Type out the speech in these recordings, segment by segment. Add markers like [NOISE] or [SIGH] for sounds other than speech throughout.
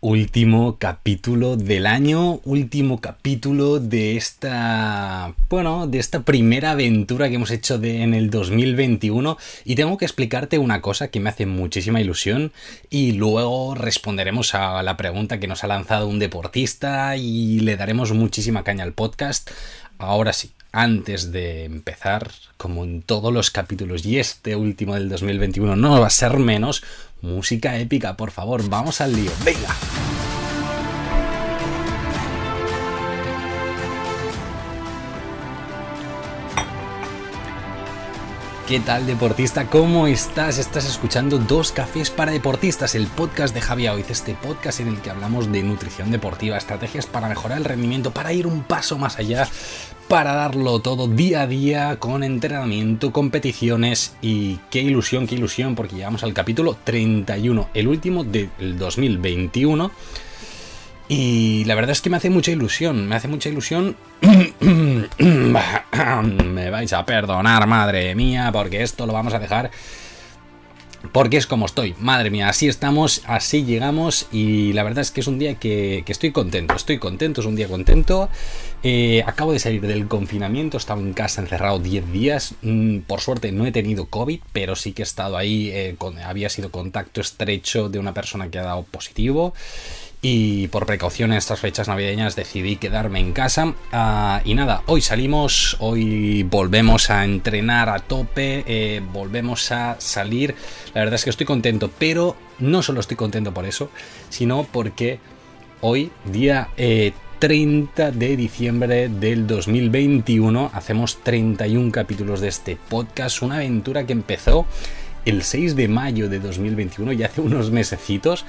último capítulo del año, último capítulo de esta, bueno, de esta primera aventura que hemos hecho de, en el 2021 y tengo que explicarte una cosa que me hace muchísima ilusión y luego responderemos a la pregunta que nos ha lanzado un deportista y le daremos muchísima caña al podcast. Ahora sí, antes de empezar, como en todos los capítulos y este último del 2021 no va a ser menos, música épica, por favor, vamos al lío, venga. ¿Qué tal deportista? ¿Cómo estás? Estás escuchando Dos Cafés para Deportistas, el podcast de Javier Oiz, este podcast en el que hablamos de nutrición deportiva, estrategias para mejorar el rendimiento, para ir un paso más allá, para darlo todo día a día con entrenamiento, competiciones y qué ilusión, qué ilusión, porque llegamos al capítulo 31, el último del 2021 y la verdad es que me hace mucha ilusión, me hace mucha ilusión. [CLEARS THROAT] [CLEARS THROAT] me vais a perdonar, madre mía, porque esto lo vamos a dejar. Porque es como estoy, madre mía, así estamos, así llegamos y la verdad es que es un día que, estoy contento, estoy contento, es un día contento. Eh, acabo de salir del confinamiento, estaba en casa encerrado 10 días, mm, por suerte no he tenido COVID, pero sí que he estado ahí, eh, había sido contacto estrecho de una persona que ha dado positivo y por precaución en estas fechas navideñas decidí quedarme en casa. Ah, y nada, hoy salimos, hoy volvemos a entrenar a tope, eh, volvemos a salir. La verdad es que estoy contento, pero no solo estoy contento por eso, sino porque hoy, día 30 eh, de diciembre del 2021, hacemos 31 capítulos de este podcast, una aventura que empezó el 6 de mayo de 2021, ya hace unos mesecitos,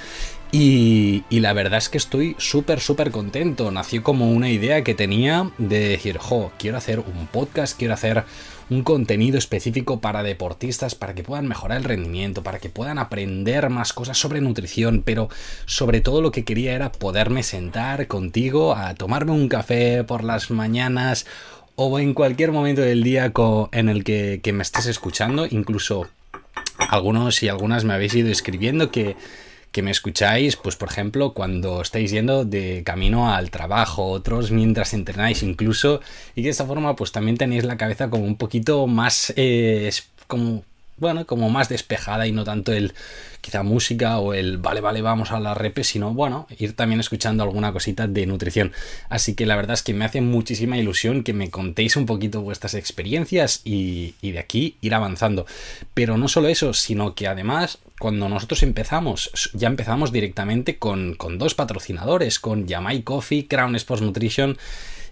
y, la verdad es que estoy súper, súper contento. Nació como una idea que tenía de decir, jo, quiero hacer un podcast, quiero hacer un contenido específico para deportistas, para que puedan mejorar el rendimiento, para que puedan aprender más cosas sobre nutrición, pero sobre todo lo que quería era poderme sentar contigo a tomarme un café por las mañanas o en cualquier momento del día en el que, que me estés escuchando, incluso algunos y algunas me habéis ido escribiendo que que me escucháis, pues por ejemplo, cuando estáis yendo de camino al trabajo, otros mientras entrenáis incluso, y de esta forma pues también tenéis la cabeza como un poquito más, eh, como bueno, como más despejada y no tanto el quizá música o el vale, vale, vamos a la repe, sino bueno, ir también escuchando alguna cosita de nutrición. Así que la verdad es que me hace muchísima ilusión que me contéis un poquito vuestras experiencias y, de aquí ir avanzando. Pero no solo eso, sino que además cuando nosotros empezamos, ya empezamos directamente con, con dos patrocinadores, con Yamai Coffee, Crown Sports Nutrition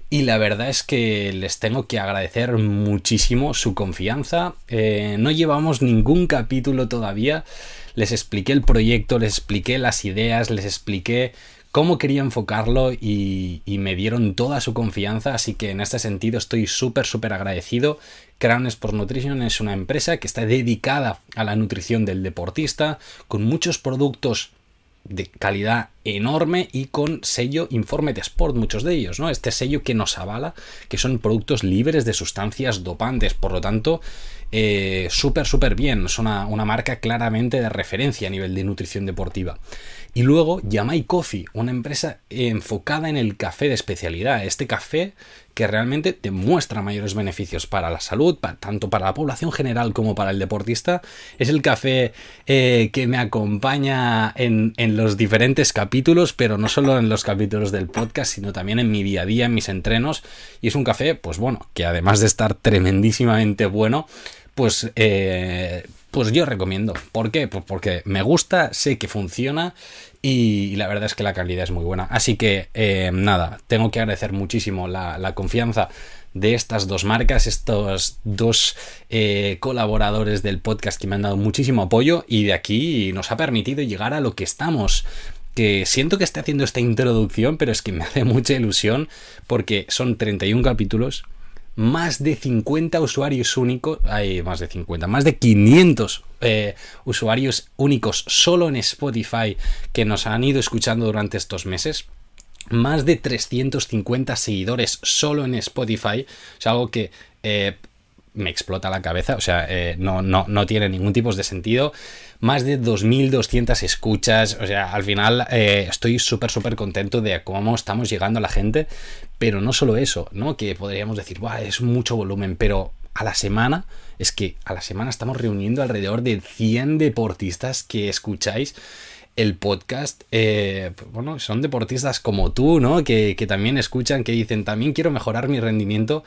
y la verdad es que les tengo que agradecer muchísimo su confianza. Eh, no llevamos ningún capítulo todavía. Les expliqué el proyecto, les expliqué las ideas, les expliqué cómo quería enfocarlo y, me dieron toda su confianza. Así que en este sentido estoy súper, súper agradecido. Crown Sport Nutrition es una empresa que está dedicada a la nutrición del deportista, con muchos productos de calidad enorme y con sello Informe de Sport, muchos de ellos, ¿no? Este sello que nos avala que son productos libres de sustancias dopantes, por lo tanto, eh, súper, súper bien, es una, marca claramente de referencia a nivel de nutrición deportiva. Y luego Yamai Coffee, una empresa enfocada en el café de especialidad, este café que realmente demuestra mayores beneficios para la salud, tanto para la población general como para el deportista. Es el café eh, que me acompaña en, en, los diferentes capítulos, pero no solo en los capítulos del podcast, sino también en mi día a día, en mis entrenos. Y es un café, pues bueno, que además de estar tremendísimamente bueno, pues, eh, pues yo recomiendo. ¿Por qué? Pues porque me gusta, sé que funciona y la verdad es que la calidad es muy buena. Así que eh, nada, tengo que agradecer muchísimo la, confianza de estas dos marcas, estos dos eh, colaboradores del podcast que me han dado muchísimo apoyo y de aquí nos ha permitido llegar a lo que estamos que siento que esté haciendo esta introducción, pero es que me hace mucha ilusión porque son 31 capítulos, más de 50 usuarios únicos, hay más de 50, más de 500 eh, usuarios únicos solo en Spotify que nos han ido escuchando durante estos meses. Más de 350 seguidores solo en Spotify. Es algo que eh, me explota la cabeza, o sea, eh, no, no, no tiene ningún tipo de sentido. Más de 2.200 escuchas, o sea, al final eh, estoy súper, súper contento de cómo estamos llegando a la gente, pero no solo eso, ¿no? Que podríamos decir, Buah, es mucho volumen, pero a la semana, es que a la semana estamos reuniendo alrededor de 100 deportistas que escucháis el podcast, eh, pues bueno, son deportistas como tú, ¿no? Que, que, también escuchan, que dicen, también quiero mejorar mi rendimiento.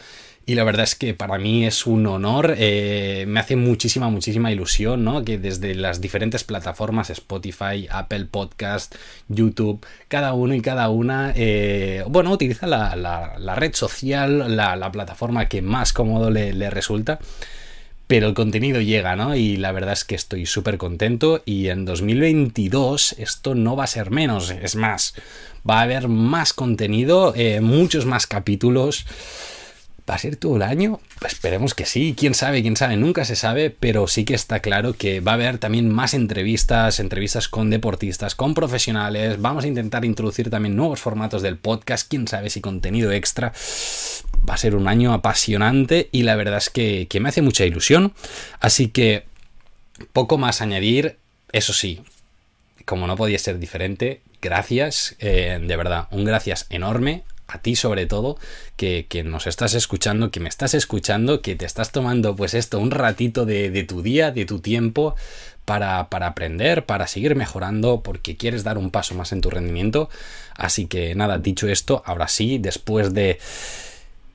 Y la verdad es que para mí es un honor, eh, me hace muchísima, muchísima ilusión, ¿no? Que desde las diferentes plataformas, Spotify, Apple Podcast, YouTube, cada uno y cada una, eh, bueno, utiliza la, la, red social, la, la, plataforma que más cómodo le, le resulta pero el contenido llega, ¿no? Y la verdad es que estoy súper contento y en 2022 esto no va a ser menos, es más, va a haber más contenido, eh, muchos más capítulos. ¿Va a ser todo el año? Esperemos que sí, quién sabe, quién sabe, nunca se sabe, pero sí que está claro que va a haber también más entrevistas, entrevistas con deportistas, con profesionales, vamos a intentar introducir también nuevos formatos del podcast, quién sabe si contenido extra. Va a ser un año apasionante y la verdad es que, que me hace mucha ilusión, así que poco más añadir, eso sí, como no podía ser diferente, gracias, eh, de verdad, un gracias enorme a ti sobre todo, que, que, nos estás escuchando, que me estás escuchando, que te estás tomando pues esto, un ratito de, de tu día, de tu tiempo, para, para, aprender, para seguir mejorando, porque quieres dar un paso más en tu rendimiento. Así que nada, dicho esto, ahora sí, después de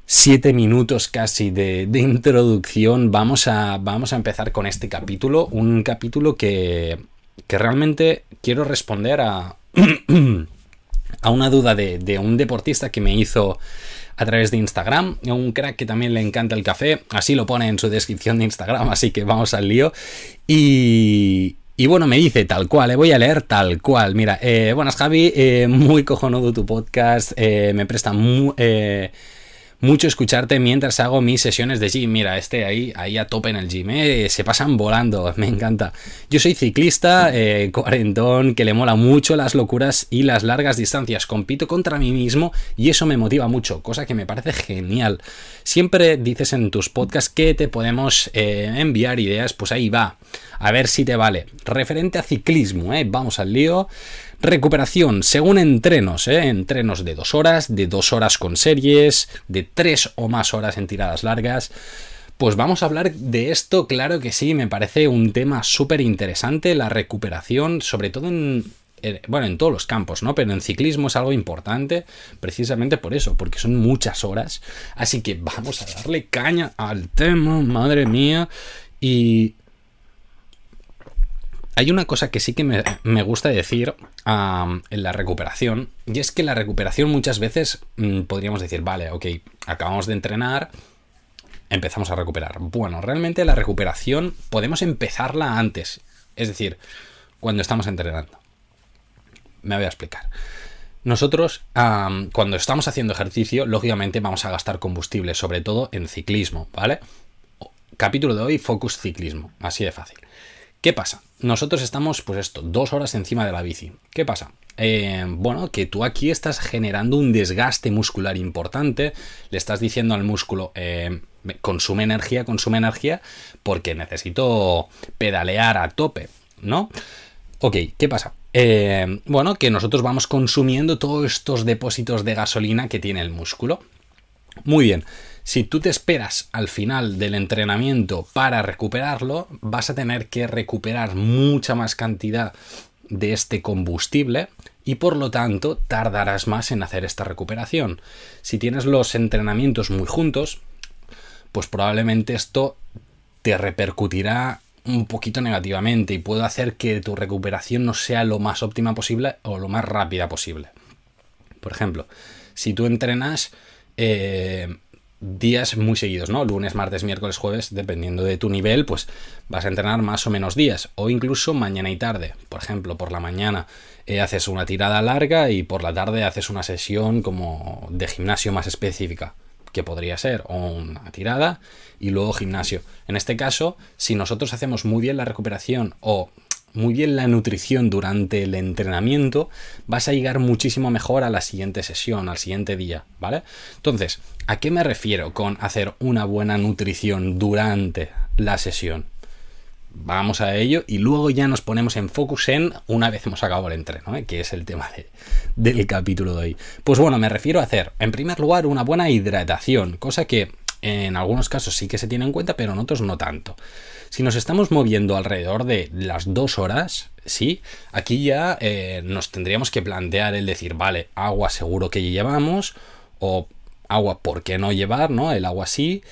siete minutos casi de, de introducción, vamos a, vamos a empezar con este capítulo, un capítulo que, que realmente quiero responder a... [CLEARS THROAT] a una duda de, un deportista que me hizo a través de Instagram, un crack que también le encanta el café, así lo pone en su descripción de Instagram, [LAUGHS] así que vamos al lío. Y, bueno, me dice tal cual, eh, voy a leer tal cual. Mira, eh, buenas Javi, eh, muy cojonudo tu podcast, me presta muy mucho escucharte mientras hago mis sesiones de gym. Mira, este ahí, ahí a tope en el gym, ¿eh? se pasan volando, [LAUGHS] me encanta. Yo soy ciclista, eh, cuarentón, que le mola mucho las locuras y las largas distancias. Compito contra mí mismo y eso me motiva mucho, cosa que me parece genial. Siempre dices en tus podcasts que te podemos eh, enviar ideas, pues ahí va. A ver si te vale. Referente a ciclismo, ¿eh? vamos al lío. Recuperación, según entrenos, ¿eh? entrenos de dos horas, de dos horas con series, de tres o más horas en tiradas largas. Pues vamos a hablar de esto, claro que sí, me parece un tema súper interesante, la recuperación, sobre todo en, bueno, en todos los campos, ¿no? Pero en ciclismo es algo importante, precisamente por eso, porque son muchas horas. Así que vamos a darle caña al tema, madre mía. Y hay una cosa que sí que me, gusta decir en la recuperación, y es que la recuperación muchas veces mm, podríamos decir, vale, ok, acabamos de entrenar, empezamos a recuperar. Bueno, realmente la recuperación podemos empezarla antes, es decir, cuando estamos entrenando. Me voy a explicar. Nosotros, cuando estamos haciendo ejercicio, lógicamente vamos a gastar combustible, sobre todo en ciclismo, ¿vale? Capítulo de hoy, focus ciclismo, así de fácil. ¿Qué pasa? Nosotros estamos, pues esto, dos horas encima de la bici. ¿Qué pasa? Eh, bueno, que tú aquí estás generando un desgaste muscular importante, le estás diciendo al músculo, eh, consume energía, consume energía, porque necesito pedalear a tope, ¿no? Ok, ¿qué pasa? Eh, bueno, que nosotros vamos consumiendo todos estos depósitos de gasolina que tiene el músculo. Muy bien. Si tú te esperas al final del entrenamiento para recuperarlo, vas a tener que recuperar mucha más cantidad de este combustible y por lo tanto tardarás más en hacer esta recuperación. Si tienes los entrenamientos muy juntos, pues probablemente esto te repercutirá un poquito negativamente y puede hacer que tu recuperación no sea lo más óptima posible o lo más rápida posible. Por ejemplo, si tú entrenas eh, días muy seguidos, ¿no? Lunes, martes, miércoles, jueves, dependiendo de tu nivel, pues vas a entrenar más o menos días, o incluso mañana y tarde. Por ejemplo, por la mañana eh, haces una tirada larga y por la tarde haces una sesión como de gimnasio más específica, que podría ser o una tirada y luego gimnasio. En este caso, si nosotros hacemos muy bien la recuperación o muy bien la nutrición durante el entrenamiento, vas a llegar muchísimo mejor a la siguiente sesión, al siguiente día, ¿vale? Entonces, ¿a qué me refiero con hacer una buena nutrición durante la sesión? Vamos a ello y luego ya nos ponemos en focus en una vez hemos acabado el entreno, ¿eh? que es el tema del capítulo de hoy. Pues bueno, me refiero a hacer, en primer lugar, una buena hidratación, cosa que en algunos casos sí que se tiene en cuenta, pero en otros no tanto. Si nos estamos moviendo alrededor de las dos horas, sí, aquí ya eh, nos tendríamos que plantear el decir, vale, agua seguro que llevamos, o agua, ¿por qué no llevar? ¿no? El agua sí,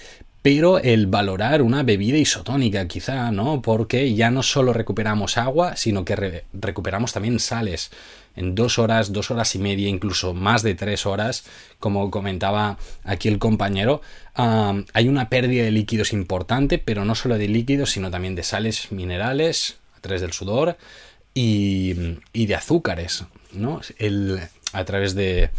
pero el valorar una bebida isotónica quizá, ¿no? Porque ya no solo recuperamos agua, sino que recuperamos también sales. En dos horas, dos horas y media, incluso más de tres horas, como comentaba aquí el compañero, hay una pérdida de líquidos importante, pero no solo de líquidos, sino también de sales minerales a través del sudor y, de azúcares, ¿no? A través de,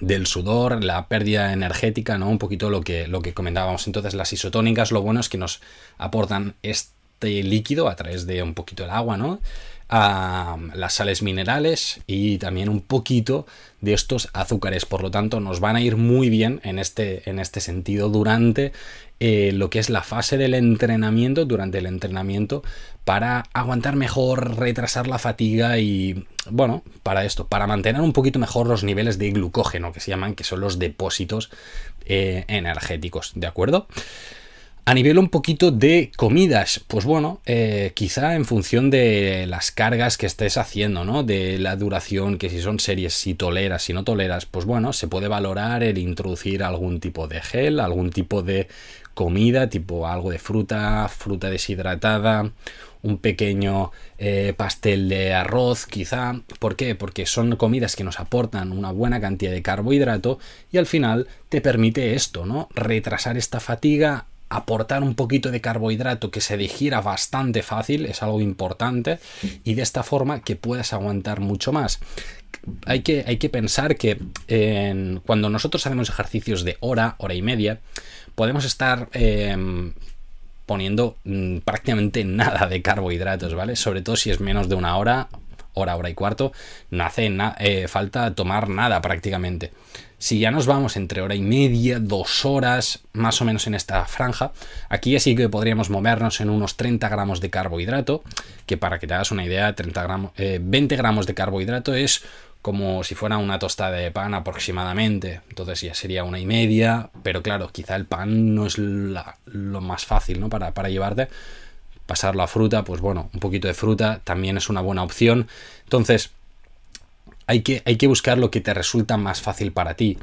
del sudor, la pérdida energética, ¿no? Un poquito lo que, lo que comentábamos. Entonces, las isotónicas, lo bueno es que nos aportan este líquido a través de un poquito el agua, ¿no? A las sales minerales y también un poquito de estos azúcares. Por lo tanto, nos van a ir muy bien en este, en este sentido durante eh, lo que es la fase del entrenamiento, durante el entrenamiento, para aguantar mejor, retrasar la fatiga y, bueno, para esto, para mantener un poquito mejor los niveles de glucógeno, que se llaman, que son los depósitos eh, energéticos, ¿de acuerdo? A nivel un poquito de comidas, pues bueno, eh, quizá en función de las cargas que estés haciendo, ¿no? De la duración, que si son series, si toleras, si no toleras, pues bueno, se puede valorar el introducir algún tipo de gel, algún tipo de comida, tipo algo de fruta, fruta deshidratada, un pequeño eh, pastel de arroz, quizá. ¿Por qué? Porque son comidas que nos aportan una buena cantidad de carbohidrato y al final te permite esto, ¿no? Retrasar esta fatiga, aportar un poquito de carbohidrato que se digiera bastante fácil, es algo importante, y de esta forma que puedas aguantar mucho más. Hay que, hay que pensar que cuando nosotros hacemos ejercicios de hora, hora y media, podemos estar em, poniendo mm, prácticamente nada de carbohidratos, ¿vale? Sobre todo si es menos de una hora, hora, hora y cuarto, no hace eh, falta tomar nada prácticamente. Si ya nos vamos entre hora y media, dos horas, más o menos en esta franja, aquí sí que podríamos movernos en unos 30 gramos de carbohidrato, que para que te hagas una idea, 30 gramos, 20 eh, gramos de carbohidrato es como si fuera una tostada de pan aproximadamente. Entonces ya sería una y media, pero claro, quizá el pan no es lo más fácil ¿no? para, para llevarte. Pasarlo a fruta, pues bueno, un poquito de fruta también es una buena opción. Entonces, hay que, hay que buscar lo que te resulta más fácil para ti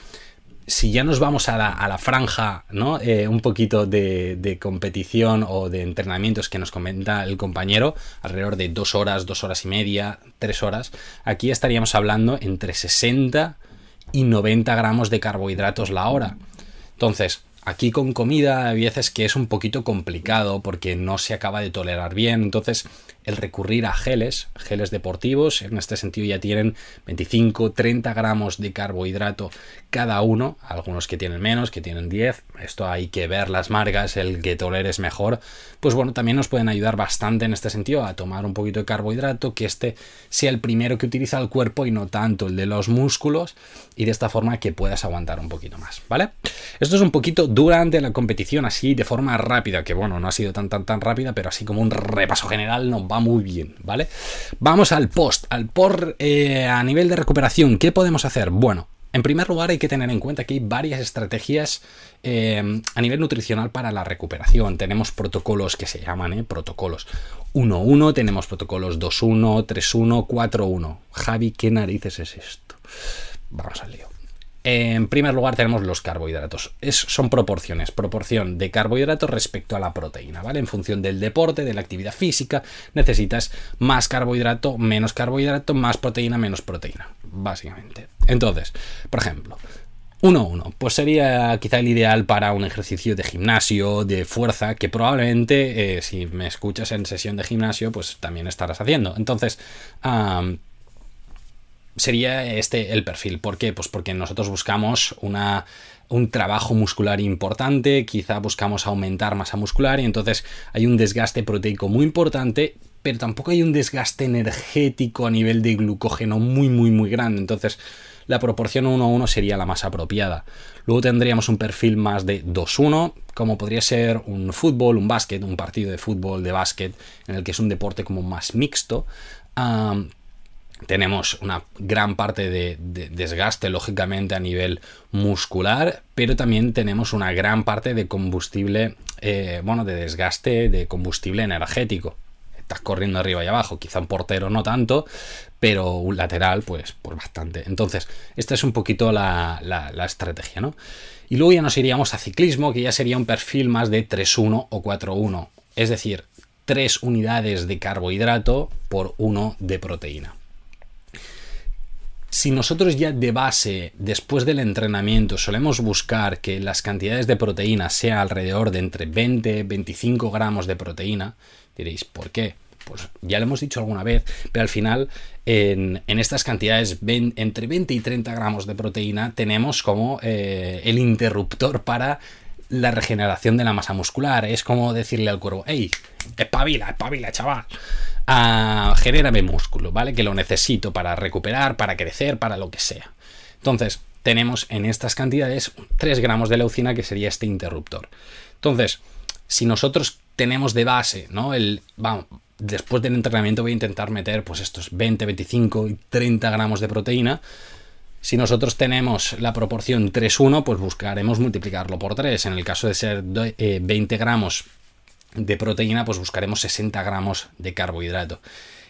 si ya nos vamos a la, franja, ¿no? Eh, un poquito de, competición o de entrenamientos que nos comenta el compañero, alrededor de dos horas, dos horas y media, tres horas, aquí estaríamos hablando entre 60 y 90 gramos de carbohidratos la hora. Entonces, aquí con comida hay veces que es un poquito complicado porque no se acaba de tolerar bien, entonces el recurrir a geles, geles deportivos, en este sentido ya tienen 25, 30 gramos de carbohidrato cada uno, algunos que tienen menos, que tienen 10, esto hay que ver las marcas, el que toleres mejor, pues bueno, también nos pueden ayudar bastante en este sentido a tomar un poquito de carbohidrato, que este sea el primero que utiliza el cuerpo y no tanto el de los músculos, y de esta forma que puedas aguantar un poquito más, ¿vale? Esto es un poquito durante la competición, así de forma rápida, que bueno, no ha sido tan tan tan rápida, pero así como un repaso general nos muy bien, ¿vale? Vamos al post, al por eh, a nivel de recuperación, ¿qué podemos hacer? Bueno, en primer lugar hay que tener en cuenta que hay varias estrategias eh, a nivel nutricional para la recuperación. Tenemos protocolos que se llaman ¿eh? protocolos 1-1, tenemos protocolos 2-1, 3-1, 4-1. Javi, ¿qué narices es esto? Vamos al lío. En primer lugar tenemos los carbohidratos. Son proporciones, proporción de carbohidratos respecto a la proteína, ¿vale? En función del deporte, de la actividad física, necesitas más carbohidrato, menos carbohidrato, más proteína, menos proteína, básicamente. Entonces, por ejemplo, 1-1, pues sería quizá el ideal para un ejercicio de gimnasio, de fuerza, que probablemente eh, si me escuchas en sesión de gimnasio, pues también estarás haciendo. Entonces, sería este el perfil. ¿Por qué? Pues porque nosotros buscamos una, un trabajo muscular importante, quizá buscamos aumentar masa muscular y entonces hay un desgaste proteico muy importante pero tampoco hay un desgaste energético a nivel de glucógeno muy, muy, muy grande. Entonces, la proporción 1-1 sería la más apropiada. Luego tendríamos un perfil más de 2-1, como podría ser un fútbol, un básquet, un partido de fútbol, de básquet, en el que es un deporte como más mixto. Tenemos una gran parte de, desgaste, lógicamente, a nivel muscular, pero también tenemos una gran parte de combustible, eh, bueno, de desgaste de combustible energético estás corriendo arriba y abajo. Quizá un portero no tanto, pero un lateral, pues, pues bastante. Entonces, esta es un poquito la, estrategia, ¿no? Y luego ya nos iríamos a ciclismo, que ya sería un perfil más de 3-1 o 4-1. Es decir, 3 unidades de carbohidrato por 1 de proteína. Si nosotros ya de base, después del entrenamiento, solemos buscar que las cantidades de proteína sea alrededor de entre 20 y 25 gramos de proteína, Diréis, ¿por qué? Pues ya lo hemos dicho alguna vez, pero al final en, estas cantidades entre 20 y 30 gramos de proteína tenemos como eh, el interruptor para la regeneración de la masa muscular. Es como decirle al cuerpo, hey, espabila, espabila, chaval. Ah, genérame músculo, ¿vale? Que lo necesito para recuperar, para crecer, para lo que sea. Entonces, tenemos en estas cantidades 3 gramos de leucina que sería este interruptor. Entonces, si nosotros tenemos de base, ¿no? El, vamos, después del entrenamiento voy a intentar meter pues estos 20, 25 y 30 gramos de proteína. Si nosotros tenemos la proporción 3-1, pues buscaremos multiplicarlo por 3. En el caso de ser 20 eh, gramos de proteína, pues buscaremos 60 gramos de carbohidrato.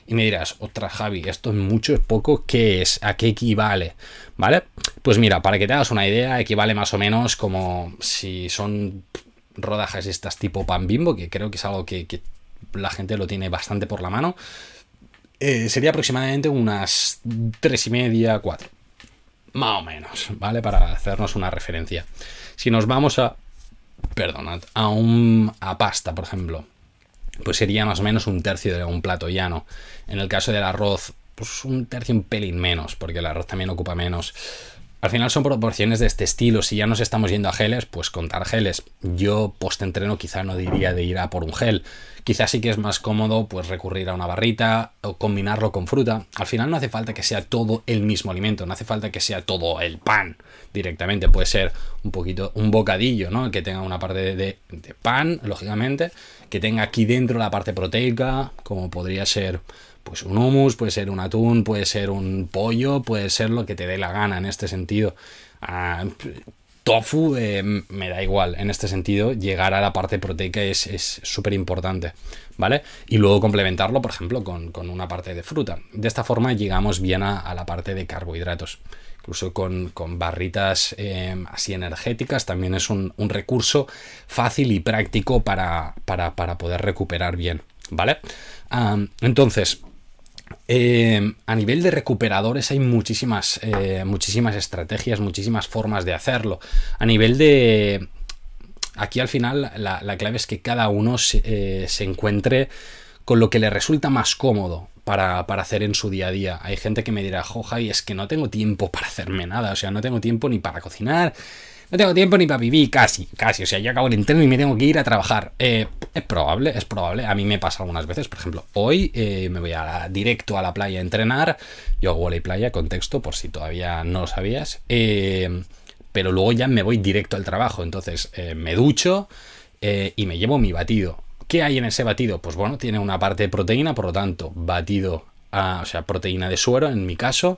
Y me dirás, otra Javi, esto es mucho, es poco, ¿qué es? ¿A qué equivale? ¿Vale? Pues mira, para que te hagas una idea, equivale más o menos como si son rodajas estas tipo pan bimbo, que creo que es algo que, la gente lo tiene bastante por la mano, eh, sería aproximadamente unas tres y media, cuatro. Más o menos, ¿vale? Para hacernos una referencia. Si nos vamos a, perdonad, a un, a pasta, por ejemplo, pues sería más o menos un tercio de un plato llano. En el caso del arroz, pues un tercio un pelín menos, porque el arroz también ocupa menos. Al final son proporciones de este estilo. Si ya nos estamos yendo a geles, pues contar geles. Yo post-entreno quizá no diría de ir a por un gel. Quizás sí que es más cómodo pues recurrir a una barrita o combinarlo con fruta. Al final no hace falta que sea todo el mismo alimento, no hace falta que sea todo el pan directamente. Puede ser un poquito, un bocadillo, ¿no? Que tenga una parte de pan, lógicamente, que tenga aquí dentro la parte proteica, como podría ser pues un hummus, puede ser un atún, puede ser un pollo, puede ser lo que te dé la gana en este sentido. Ah, tofu eh, me da igual en este sentido llegar a la parte proteica es súper importante vale y luego complementarlo por ejemplo con, una parte de fruta. De esta forma llegamos bien a, la parte de carbohidratos. Incluso con, barritas eh, así energéticas también es un, recurso fácil y práctico para, para, poder recuperar bien vale ah, entonces eh, a nivel de recuperadores hay muchísimas, eh, muchísimas estrategias, muchísimas formas de hacerlo. A nivel de... Aquí al final la, clave es que cada uno eh, se, encuentre con lo que le resulta más cómodo para, para, hacer en su día a día. Hay gente que me dirá, joja, y es que no tengo tiempo para hacerme nada, o sea, no tengo tiempo ni para cocinar, no tengo tiempo ni para vivir, casi, casi. O sea, yo acabo el entreno y me tengo que ir a trabajar. Eh, es probable, es probable. A mí me pasa algunas veces. Por ejemplo, hoy eh, me voy a, directo a la playa a entrenar. Yo hago y playa, contexto, por si todavía no lo sabías. Eh, pero luego ya me voy directo al trabajo. Entonces me ducho y me llevo mi batido. ¿Qué hay en ese batido? Pues bueno, tiene una parte de proteína, por lo tanto, batido, o sea, proteína de suero en mi caso,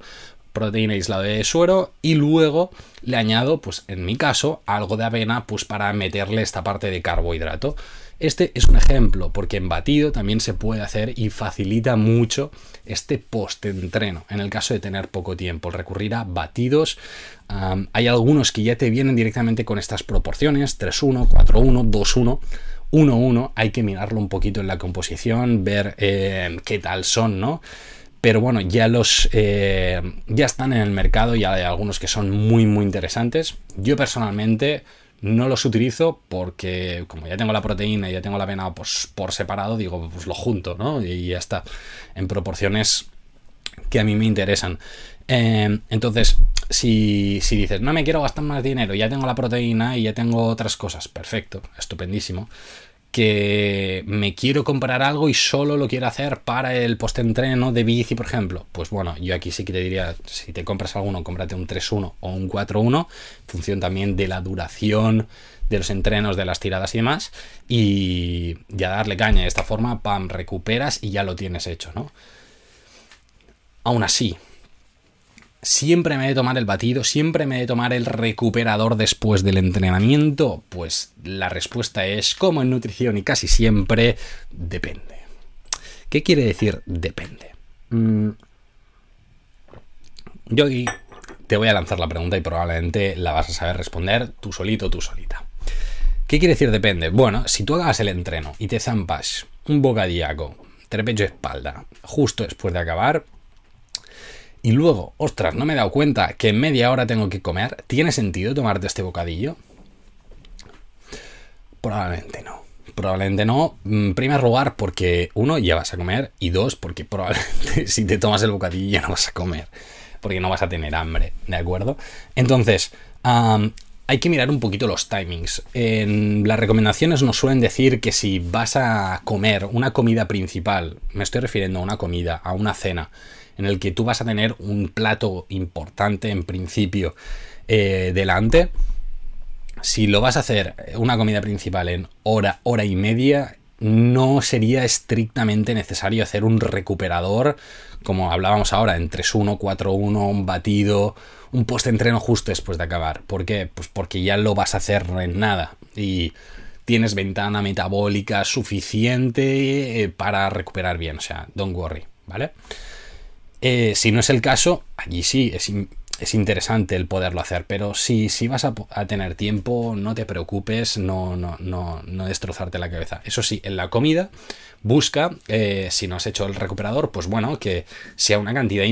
proteína aislada de suero y luego le añado, pues en mi caso, algo de avena pues para meterle esta parte de carbohidrato. Este es un ejemplo, porque en batido también se puede hacer y facilita mucho este post-entreno, en el caso de tener poco tiempo. Recurrir a batidos, hay algunos que ya te vienen directamente con estas proporciones, 3-1, 4-1, 2-1. 1-1, hay que mirarlo un poquito en la composición, ver eh, qué tal son, ¿no? Pero bueno, ya los eh, ya están en el mercado y hay algunos que son muy muy interesantes. Yo personalmente no los utilizo porque como ya tengo la proteína y ya tengo la avena pues, por separado, digo, pues lo junto, ¿no? Y ya está, en proporciones que a mí me interesan. Eh, entonces, si, si dices, no me quiero gastar más dinero, ya tengo la proteína y ya tengo otras cosas, perfecto, estupendísimo. Que me quiero comprar algo y solo lo quiero hacer para el postentreno de bici, por ejemplo. Pues bueno, yo aquí sí que te diría, si te compras alguno, cómprate un 3.1 o un 4.1, función también de la duración de los entrenos, de las tiradas y demás, y ya darle caña de esta forma, pam, recuperas y ya lo tienes hecho, ¿no? Aún así, siempre me he de tomar el batido, siempre me he de tomar el recuperador después del entrenamiento, pues la respuesta es, como en nutrición y casi siempre, depende. ¿Qué quiere decir depende? Mm, yo aquí te voy a lanzar la pregunta y probablemente la vas a saber responder tú solito, tú solita. ¿Qué quiere decir depende? Bueno, si tú hagas el entreno y te zampas un bocadillo, trepecho espalda, justo después de acabar, y luego, ostras, no me he dado cuenta que en media hora tengo que comer, ¿tiene sentido tomarte este bocadillo? Probablemente no. Probablemente no. En mm, primer lugar, porque uno, ya vas a comer, y dos, porque probablemente [LAUGHS] si te tomas el bocadillo ya no vas a comer, porque no vas a tener hambre, ¿de acuerdo? Entonces, hay que mirar un poquito los timings. En las recomendaciones nos suelen decir que si vas a comer una comida principal, me estoy refiriendo a una comida, a una cena, en el que tú vas a tener un plato importante en principio eh, delante, si lo vas a hacer una comida principal en hora, hora y media, no sería estrictamente necesario hacer un recuperador, como hablábamos ahora, en 3-1, 4-1, un batido, un post-entreno justo después de acabar. ¿Por qué? Pues porque ya lo vas a hacer en nada y tienes ventana metabólica suficiente eh, para recuperar bien. O sea, don't worry, ¿vale? Eh, si no es el caso, allí sí, es, es interesante el poderlo hacer, pero si, si vas a, tener tiempo, no te preocupes, no, no, no, no, destrozarte la cabeza. Eso sí, en la comida, busca, eh, si no has hecho el recuperador, pues bueno, que sea una cantidad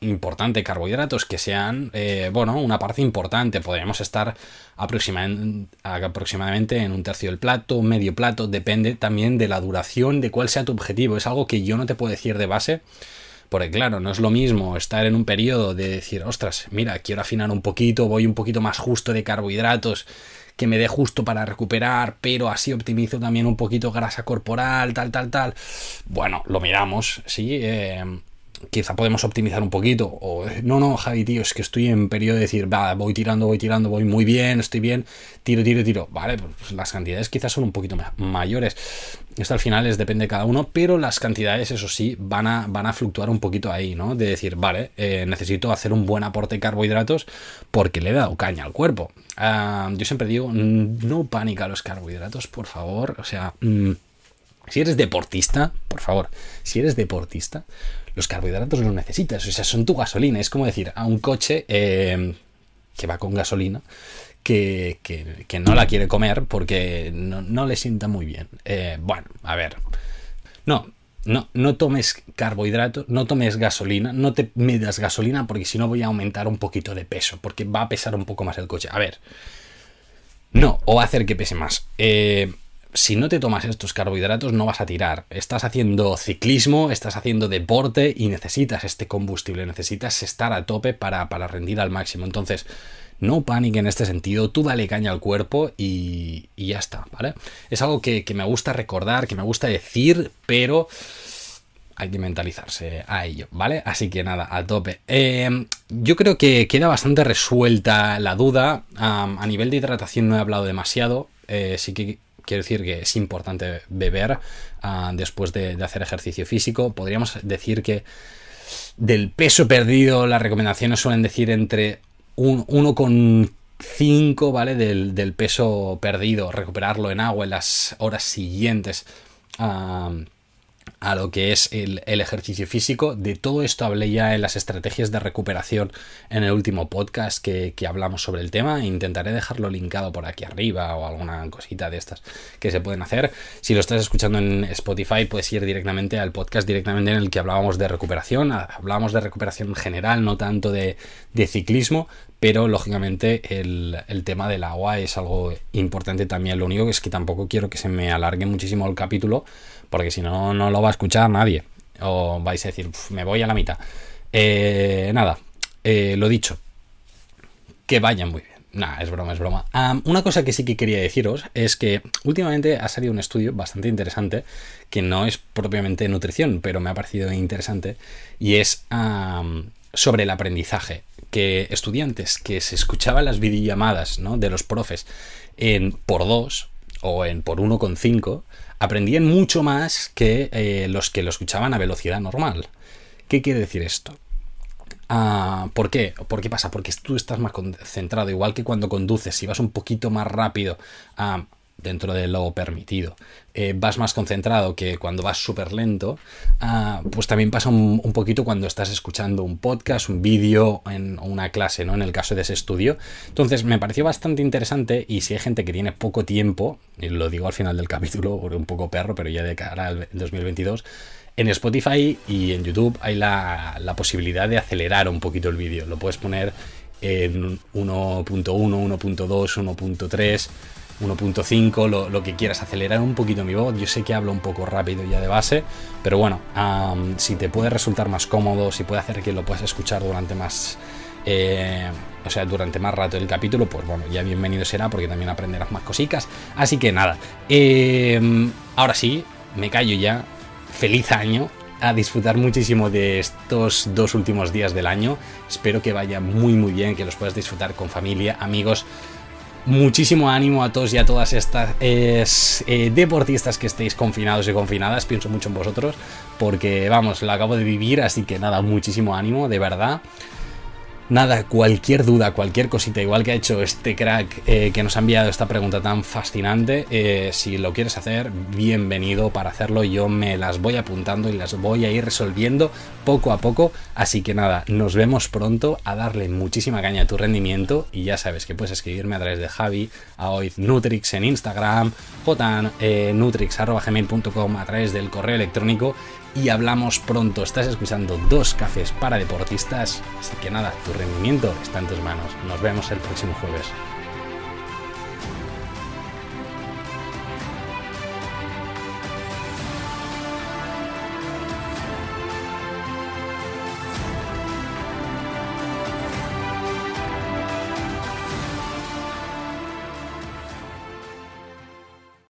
importante de carbohidratos, que sean, eh, bueno, una parte importante. Podríamos estar aproximadamente en un tercio del plato, medio plato, depende también de la duración, de cuál sea tu objetivo. Es algo que yo no te puedo decir de base porque claro, no es lo mismo estar en un periodo de decir, ostras, mira, quiero afinar un poquito, voy un poquito más justo de carbohidratos, que me dé justo para recuperar, pero así optimizo también un poquito grasa corporal, tal, tal, tal. Bueno, lo miramos, sí. Eh, quizá podemos optimizar un poquito. O no, no, Javi, tío, es que estoy en periodo de decir, va, voy tirando, voy tirando, voy muy bien, estoy bien, tiro, tiro, tiro. Vale, pues las cantidades quizás son un poquito mayores. Esto al final es depende de cada uno, pero las cantidades, eso sí, van a, van a fluctuar un poquito ahí, ¿no? De decir, vale, eh, necesito hacer un buen aporte de carbohidratos porque le he dado caña al cuerpo. Ah, yo siempre digo, no pánica a los carbohidratos, por favor. O sea, mm, si eres deportista, por favor, si eres deportista, los carbohidratos los necesitas, o sea, son tu gasolina. Es como decir a un coche eh, que va con gasolina que, no la quiere comer porque no, le sienta muy bien. Eh, bueno, a ver. No, no, no tomes carbohidratos, no tomes gasolina, no te medas gasolina porque si no voy a aumentar un poquito de peso, porque va a pesar un poco más el coche. A ver. No, o va a hacer que pese más. Eh, si no te tomas estos carbohidratos no vas a tirar. Estás haciendo ciclismo, estás haciendo deporte y necesitas este combustible, necesitas estar a tope para, rendir al máximo. Entonces, no pánico en este sentido, tú dale caña al cuerpo y, ya está, ¿vale? Es algo que, me gusta recordar, que me gusta decir, pero hay que mentalizarse a ello, ¿vale? Así que nada, a tope. Em, yo creo que queda bastante resuelta la duda. a nivel de hidratación no he hablado demasiado. Eh, sí que Quiero decir que es importante beber ah, después de, hacer ejercicio físico. Podríamos decir que del peso perdido las recomendaciones suelen decir entre 1,5 ¿vale? Del, del, peso perdido, recuperarlo en agua en las horas siguientes. Ah, a lo que es el, ejercicio físico. De todo esto hablé ya en las estrategias de recuperación en el último podcast que, hablamos sobre el tema. Intentaré dejarlo linkado por aquí arriba o alguna cosita de estas que se pueden hacer. Si lo estás escuchando en Spotify, puedes ir directamente al podcast directamente en el que hablábamos de recuperación. Hablábamos de recuperación en general, no tanto de, ciclismo, pero lógicamente el, el, tema del agua es algo importante también. Lo único que es que tampoco quiero que se me alargue muchísimo el capítulo porque si no, no lo va a escuchar nadie. O vais a decir, me voy a la mitad. Eh, nada, eh, lo dicho, que vayan muy bien. Nah, es broma, es broma. una cosa que sí que quería deciros es que últimamente ha salido un estudio bastante interesante que no es propiamente nutrición, pero me ha parecido interesante y es sobre el aprendizaje. Que estudiantes que se escuchaban las videollamadas ¿no? de los profes en por dos o en por 1,5 aprendían mucho más que eh, los que lo escuchaban a velocidad normal. ¿Qué quiere decir esto? Ah, ¿Por qué? ¿Por qué pasa? Porque tú estás más concentrado, igual que cuando conduces, si vas un poquito más rápido ah, dentro de lo permitido, eh, vas más concentrado que cuando vas súper lento, ah, pues también pasa un, poquito cuando estás escuchando un podcast, un vídeo, en una clase, ¿no? En el caso de ese estudio. Entonces me pareció bastante interesante y si hay gente que tiene poco tiempo, y lo digo al final del [LAUGHS] capítulo, un poco perro, pero ya de cara al 2022, en Spotify y en YouTube hay la, posibilidad de acelerar un poquito el vídeo. Lo puedes poner en 1.1, 1.2, 1.3, 1.5, lo, lo, que quieras, acelerar un poquito mi voz. Yo sé que hablo un poco rápido ya de base, pero bueno, si te puede resultar más cómodo, si puede hacer que lo puedas escuchar durante más... Eh, o sea, durante más rato el capítulo, pues bueno, ya bienvenido será porque también aprenderás más cositas. Así que nada, eh, ahora sí, me callo ya, feliz año, a disfrutar muchísimo de estos dos últimos días del año. Espero que vaya muy muy bien, que los puedas disfrutar con familia, amigos. Muchísimo ánimo a todos y a todas estas eh, deportistas que estéis confinados y confinadas. Pienso mucho en vosotros porque, vamos, lo acabo de vivir, así que nada, muchísimo ánimo, de verdad. Nada, cualquier duda, cualquier cosita, igual que ha hecho este crack eh, que nos ha enviado esta pregunta tan fascinante, eh, si lo quieres hacer, bienvenido para hacerlo. Yo me las voy apuntando y las voy a ir resolviendo poco a poco. Así que nada, nos vemos pronto a darle muchísima caña a tu rendimiento. Y ya sabes que puedes escribirme a través de Javi, a hoy Nutrix en Instagram, jnutrix.gmail.com a través del correo electrónico y hablamos pronto. Estás escuchando dos cafés para deportistas, así que nada, tu rendimiento está en tus manos. Nos vemos el próximo jueves.